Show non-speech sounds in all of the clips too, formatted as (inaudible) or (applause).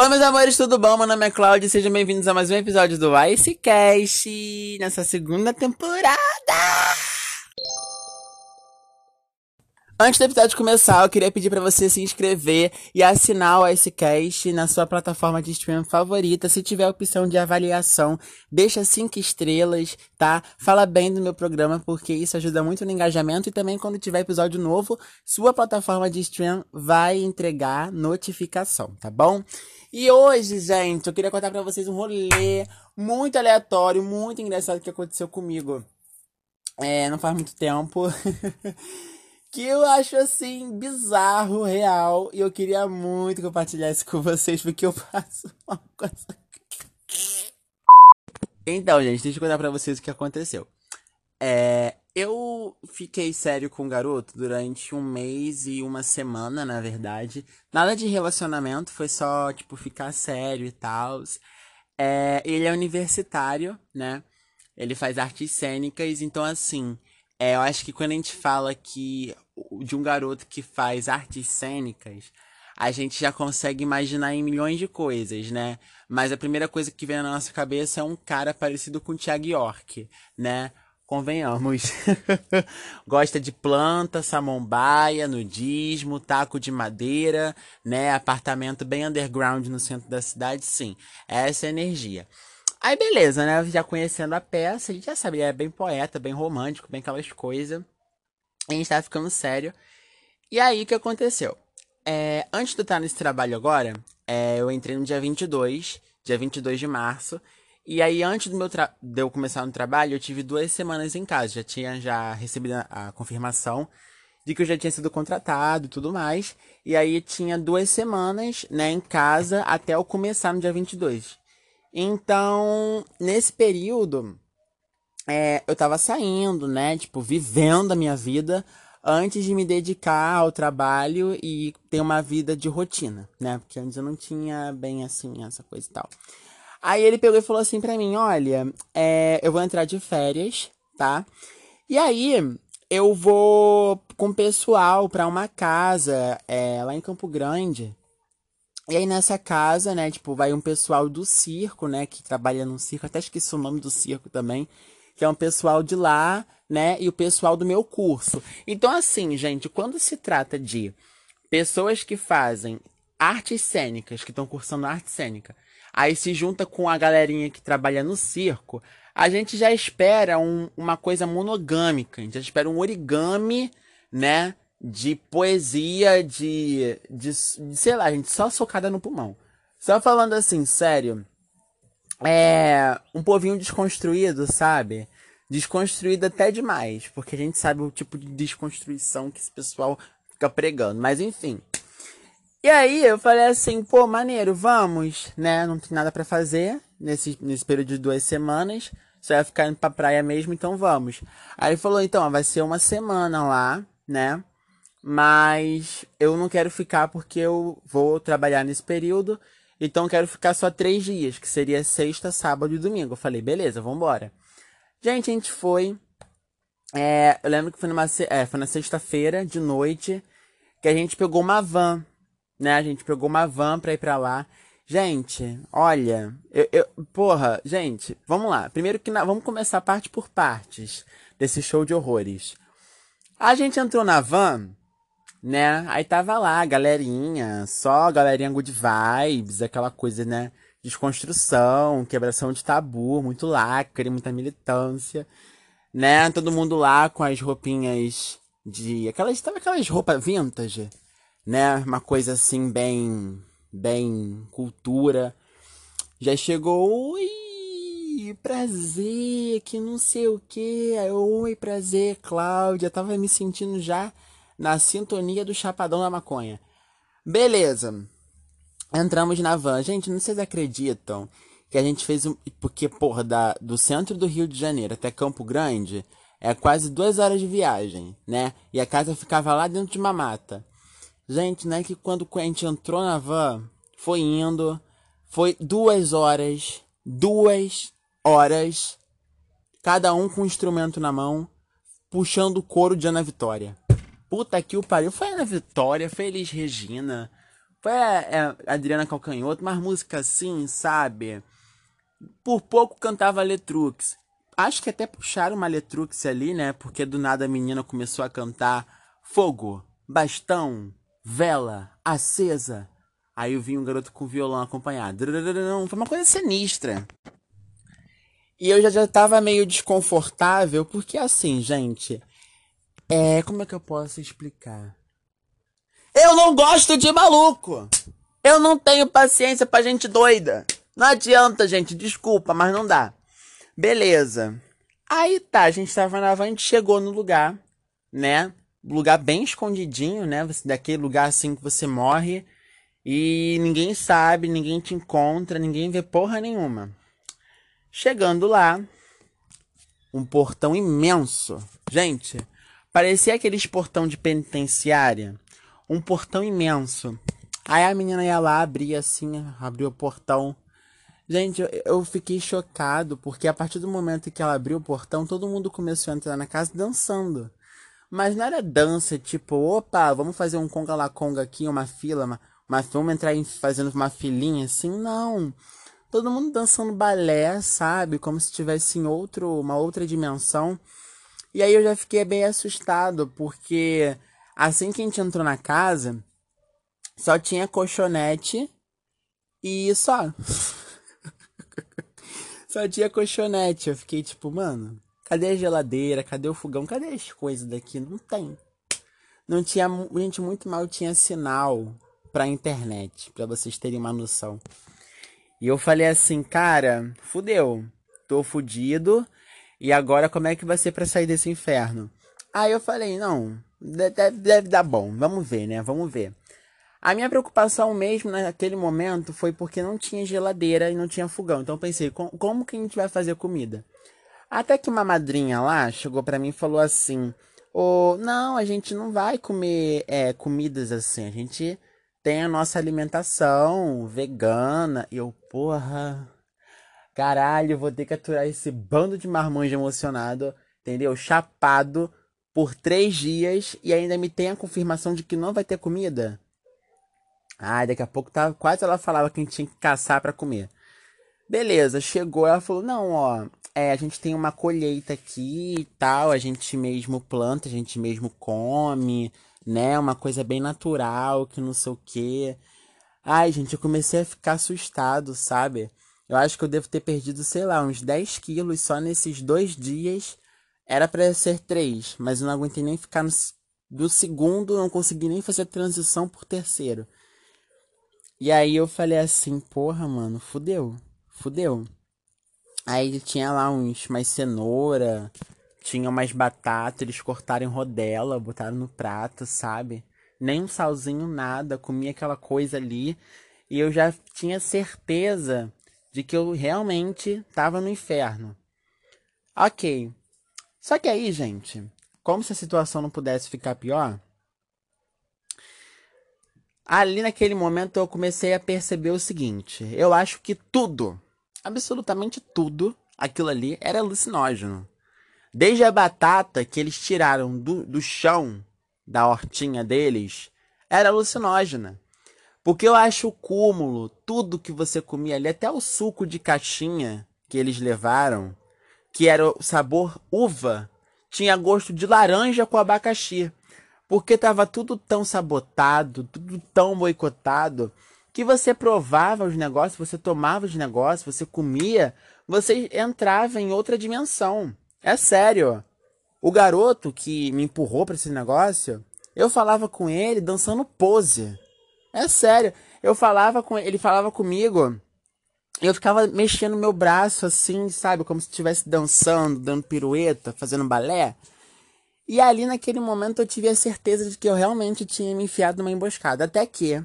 Oi, meus amores, tudo bom? Meu nome é Cláudia e sejam bem-vindos a mais um episódio do Icecast nessa segunda temporada! Antes do episódio começar, eu queria pedir para você se inscrever e assinar o Icecast na sua plataforma de streaming favorita. Se tiver a opção de avaliação, deixa cinco estrelas, tá? Fala bem do meu programa, porque isso ajuda muito no engajamento. E também, quando tiver episódio novo, sua plataforma de streaming vai entregar notificação, tá bom? E hoje, gente, eu queria contar para vocês um rolê muito aleatório, muito engraçado que aconteceu comigo. É, não faz muito tempo. (laughs) que eu acho assim bizarro, real, e eu queria muito compartilhar isso com vocês porque eu (laughs) faço uma coisa. Então, gente, deixa eu contar pra vocês o que aconteceu. É, eu fiquei sério com o garoto durante um mês e uma semana, na verdade. Nada de relacionamento, foi só, tipo, ficar sério e tal. É, ele é universitário, né? Ele faz artes cênicas, então, assim, é, eu acho que quando a gente fala que de um garoto que faz artes cênicas, a gente já consegue imaginar em milhões de coisas, né? Mas a primeira coisa que vem na nossa cabeça é um cara parecido com o Thiago York, né? Convenhamos. (laughs) Gosta de planta, samambaia, nudismo, taco de madeira, né? Apartamento bem underground no centro da cidade, sim. Essa é a energia. Aí beleza, né? Já conhecendo a peça, a gente já sabia, é bem poeta, bem romântico, bem aquelas coisas. A gente tava ficando sério. E aí, o que aconteceu? É, antes de eu estar nesse trabalho agora, é, eu entrei no dia 22, dia 22 de março. E aí, antes do meu de eu começar no trabalho, eu tive duas semanas em casa. Já tinha já recebido a, a confirmação de que eu já tinha sido contratado e tudo mais. E aí, tinha duas semanas, né, em casa até eu começar no dia 22. Então, nesse período, é, eu tava saindo, né? Tipo, vivendo a minha vida antes de me dedicar ao trabalho e ter uma vida de rotina, né? Porque antes eu não tinha bem assim, essa coisa e tal. Aí ele pegou e falou assim pra mim: Olha, é, eu vou entrar de férias, tá? E aí eu vou com o pessoal pra uma casa é, lá em Campo Grande e aí nessa casa, né, tipo, vai um pessoal do circo, né, que trabalha no circo, até esqueci o nome do circo também, que é um pessoal de lá, né, e o pessoal do meu curso. Então assim, gente, quando se trata de pessoas que fazem artes cênicas, que estão cursando arte cênica, aí se junta com a galerinha que trabalha no circo, a gente já espera um, uma coisa monogâmica, a gente já espera um origami, né, de poesia, de, de, de, sei lá, gente, só socada no pulmão. Só falando assim, sério. É um povinho desconstruído, sabe? Desconstruído até demais, porque a gente sabe o tipo de desconstrução que esse pessoal fica pregando. Mas enfim. E aí eu falei assim, pô, maneiro, vamos, né? Não tem nada para fazer nesse, nesse período de duas semanas. Só ia ficar indo pra praia mesmo, então vamos. Aí ele falou, então, vai ser uma semana lá, né? Mas eu não quero ficar porque eu vou trabalhar nesse período, então quero ficar só três dias, que seria sexta, sábado e domingo. Eu falei, beleza, vambora. Gente, a gente foi. É, eu lembro que foi, numa, é, foi na sexta-feira de noite que a gente pegou uma van, né? A gente pegou uma van pra ir pra lá. Gente, olha, eu, eu, porra, gente, vamos lá. Primeiro que na, vamos começar parte por partes desse show de horrores. A gente entrou na van né? Aí tava lá, galerinha, só galerinha good vibes, aquela coisa, né? Desconstrução, quebração de tabu, muito lacre, muita militância, né? Todo mundo lá com as roupinhas de. Aquelas, tava aquelas roupas vintage, né? Uma coisa assim, bem. bem cultura. Já chegou, oi, prazer, que não sei o que. Oi, prazer, Cláudia. Tava me sentindo já na sintonia do Chapadão da Maconha. Beleza. Entramos na van. Gente, não vocês acreditam que a gente fez um. Porque, porra, da, do centro do Rio de Janeiro até Campo Grande é quase duas horas de viagem, né? E a casa ficava lá dentro de uma mata. Gente, né? Que quando a gente entrou na van, foi indo. Foi duas horas. Duas horas. Cada um com um instrumento na mão. Puxando o couro de Ana Vitória. Puta que o pariu. Foi Ana Vitória, Feliz Regina. Foi a, a Adriana Calcanhoto, mas música assim, sabe? Por pouco cantava Letrux. Acho que até puxaram uma Letrux ali, né? Porque do nada a menina começou a cantar fogo, bastão, vela, acesa. Aí eu vi um garoto com violão acompanhado. Foi uma coisa sinistra. E eu já, já tava meio desconfortável, porque assim, gente. É. Como é que eu posso explicar? Eu não gosto de maluco! Eu não tenho paciência pra gente doida! Não adianta, gente, desculpa, mas não dá. Beleza. Aí tá, a gente tava na van, a gente chegou no lugar, né? Lugar bem escondidinho, né? Daquele lugar assim que você morre e ninguém sabe, ninguém te encontra, ninguém vê porra nenhuma. Chegando lá, um portão imenso. Gente, parecia aqueles portão de penitenciária. Um portão imenso. Aí a menina ia lá, abria assim, abriu o portão. Gente, eu, fiquei chocado, porque a partir do momento que ela abriu o portão, todo mundo começou a entrar na casa dançando. Mas não era dança, tipo, opa, vamos fazer um conga la conga aqui, uma fila, uma, uma, vamos entrar em, fazendo uma filinha assim, não todo mundo dançando balé, sabe? Como se tivesse em outro, uma outra dimensão. E aí eu já fiquei bem assustado, porque assim que a gente entrou na casa, só tinha colchonete e só. (laughs) só tinha colchonete. Eu fiquei tipo, mano, cadê a geladeira? Cadê o fogão? Cadê as coisas daqui? Não tem. Não tinha, gente, muito mal tinha sinal pra internet, para vocês terem uma noção. E eu falei assim, cara, fudeu. Tô fudido. E agora como é que vai ser para sair desse inferno? Aí eu falei, não, deve, deve dar bom. Vamos ver, né? Vamos ver. A minha preocupação mesmo naquele momento foi porque não tinha geladeira e não tinha fogão. Então eu pensei, como que a gente vai fazer comida? Até que uma madrinha lá chegou para mim e falou assim: oh, não, a gente não vai comer é, comidas assim. A gente tem a nossa alimentação vegana. E eu, porra, caralho, vou ter que aturar esse bando de marmanjo emocionado, entendeu? Chapado por três dias e ainda me tem a confirmação de que não vai ter comida. Ai, daqui a pouco tá, quase ela falava que a gente tinha que caçar para comer. Beleza, chegou, ela falou: "Não, ó, é, a gente tem uma colheita aqui e tal, a gente mesmo planta, a gente mesmo come, né? Uma coisa bem natural, que não sei o quê. Ai, gente, eu comecei a ficar assustado, sabe? Eu acho que eu devo ter perdido, sei lá, uns 10 quilos só nesses dois dias. Era para ser três, mas eu não aguentei nem ficar no, do segundo, não consegui nem fazer a transição por terceiro. E aí eu falei assim, porra, mano, fudeu, fudeu. Aí tinha lá uns mais cenoura, tinha umas batatas, eles cortaram em rodela, botaram no prato, sabe? Nem um salzinho, nada. Comia aquela coisa ali. E eu já tinha certeza de que eu realmente tava no inferno. Ok. Só que aí, gente, como se a situação não pudesse ficar pior, ali naquele momento eu comecei a perceber o seguinte: eu acho que tudo, absolutamente tudo, aquilo ali era alucinógeno. Desde a batata que eles tiraram do, do chão da hortinha deles era alucinógena. Porque eu acho o cúmulo, tudo que você comia ali, até o suco de caixinha que eles levaram, que era o sabor uva, tinha gosto de laranja com abacaxi. Porque tava tudo tão sabotado, tudo tão boicotado, que você provava os negócios, você tomava os negócios, você comia, você entrava em outra dimensão. É sério. O garoto que me empurrou para esse negócio, eu falava com ele dançando pose. É sério. Eu falava com ele, falava comigo. Eu ficava mexendo meu braço assim, sabe, como se estivesse dançando, dando pirueta, fazendo balé. E ali naquele momento eu tive a certeza de que eu realmente tinha me enfiado numa emboscada. Até que,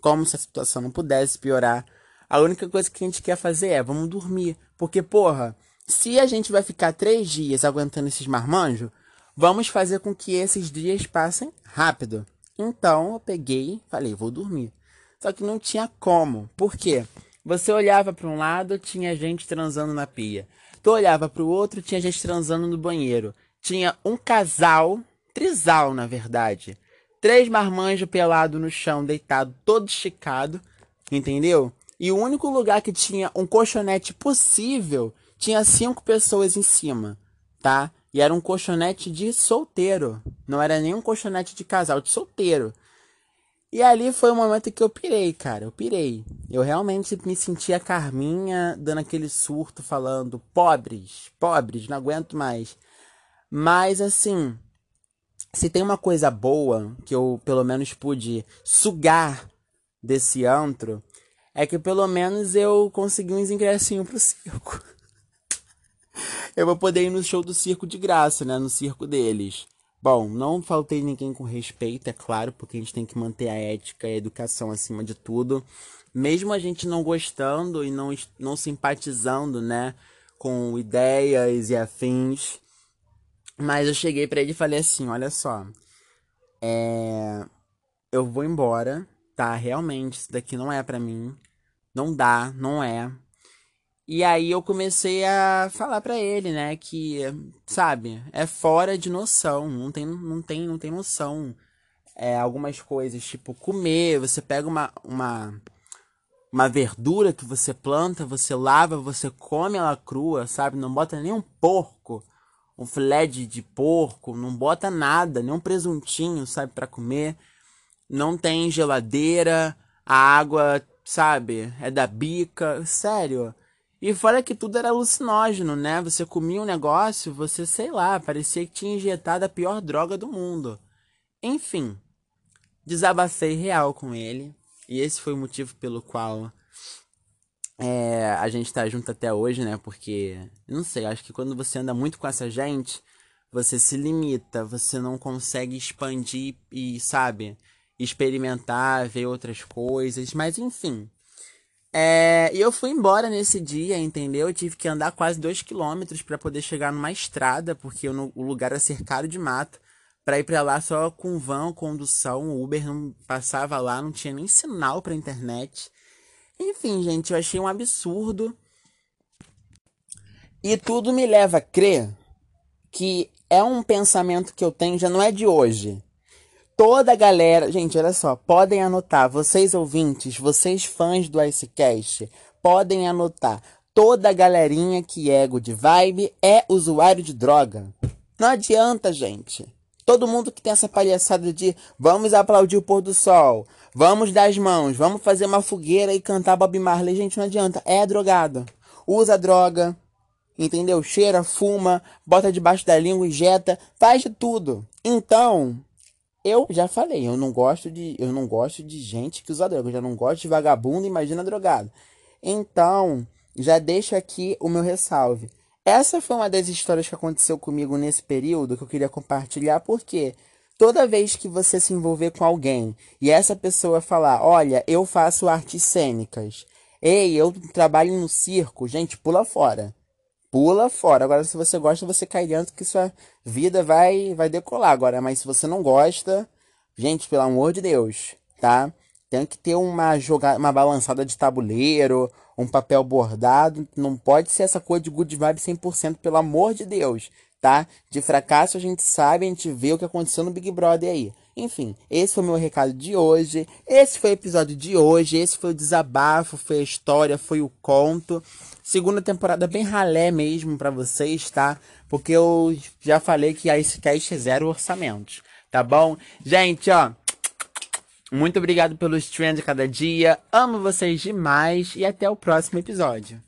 como se a situação não pudesse piorar, a única coisa que a gente quer fazer é vamos dormir. Porque, porra, se a gente vai ficar três dias aguentando esses marmanjos, vamos fazer com que esses dias passem rápido. Então eu peguei, falei, vou dormir. Só que não tinha como. Por quê? Você olhava para um lado, tinha gente transando na pia. Tu olhava para o outro, tinha gente transando no banheiro. Tinha um casal, trisal na verdade, três marmanjos pelado no chão, deitado, todo esticado, entendeu? E o único lugar que tinha um colchonete possível tinha cinco pessoas em cima, tá? E era um colchonete de solteiro. Não era nem um colchonete de casal, de solteiro. E ali foi o momento que eu pirei, cara. Eu pirei. Eu realmente me sentia Carminha dando aquele surto, falando: pobres, pobres, não aguento mais. Mas assim, se tem uma coisa boa que eu pelo menos pude sugar desse antro, é que pelo menos eu consegui uns ingressinhos pro circo. (laughs) eu vou poder ir no show do circo de graça, né? No circo deles. Bom, não faltei ninguém com respeito, é claro, porque a gente tem que manter a ética e a educação acima de tudo. Mesmo a gente não gostando e não, não simpatizando, né, com ideias e afins. Mas eu cheguei para ele e falei assim: olha só, é... eu vou embora, tá? Realmente, isso daqui não é para mim. Não dá, não é. E aí eu comecei a falar para ele, né, que, sabe, é fora de noção, não tem, não tem, não tem noção. É, algumas coisas, tipo comer, você pega uma, uma, uma verdura que você planta, você lava, você come ela crua, sabe? Não bota nem um porco, um filé de, de porco, não bota nada, nem um presuntinho, sabe, para comer. Não tem geladeira, a água, sabe, é da bica, sério. E fora que tudo era alucinógeno, né? Você comia um negócio, você, sei lá, parecia que tinha injetado a pior droga do mundo. Enfim, desabafei real com ele. E esse foi o motivo pelo qual é, a gente tá junto até hoje, né? Porque, não sei, acho que quando você anda muito com essa gente, você se limita, você não consegue expandir e, sabe, experimentar, ver outras coisas. Mas, enfim. É, e eu fui embora nesse dia, entendeu? Eu tive que andar quase dois quilômetros para poder chegar numa estrada, porque o lugar era cercado de mato. Para ir para lá só com van, condução, o Uber não passava lá, não tinha nem sinal para internet. Enfim, gente, eu achei um absurdo. E tudo me leva a crer que é um pensamento que eu tenho, já não é de hoje toda a galera. Gente, olha só, podem anotar, vocês ouvintes, vocês fãs do Icecast, podem anotar. Toda a galerinha que é good vibe é usuário de droga. Não adianta, gente. Todo mundo que tem essa palhaçada de vamos aplaudir o pôr do sol, vamos dar as mãos, vamos fazer uma fogueira e cantar Bob Marley, gente, não adianta. É drogado. Usa droga, entendeu? Cheira, fuma, bota debaixo da língua, injeta, faz de tudo. Então, eu já falei, eu não gosto de, eu não gosto de gente que usa droga, eu já não gosto de vagabundo, imagina drogado. Então, já deixo aqui o meu ressalve. Essa foi uma das histórias que aconteceu comigo nesse período que eu queria compartilhar, porque toda vez que você se envolver com alguém e essa pessoa falar: Olha, eu faço artes cênicas, ei, eu trabalho no circo, gente, pula fora pula fora. Agora, se você gosta, você cai dentro que sua vida vai, vai decolar. Agora, mas se você não gosta, gente, pelo amor de Deus, tá? Tem que ter uma jogada, uma balançada de tabuleiro, um papel bordado. Não pode ser essa coisa de good vibe 100%, pelo amor de Deus, tá? De fracasso a gente sabe, a gente vê o que aconteceu no Big Brother aí. Enfim, esse foi o meu recado de hoje. Esse foi o episódio de hoje. Esse foi o desabafo, foi a história, foi o conto. Segunda temporada bem ralé mesmo para vocês, tá? Porque eu já falei que a Icecast é zero orçamentos, tá bom? Gente, ó. Muito obrigado pelos trends de cada dia. Amo vocês demais e até o próximo episódio.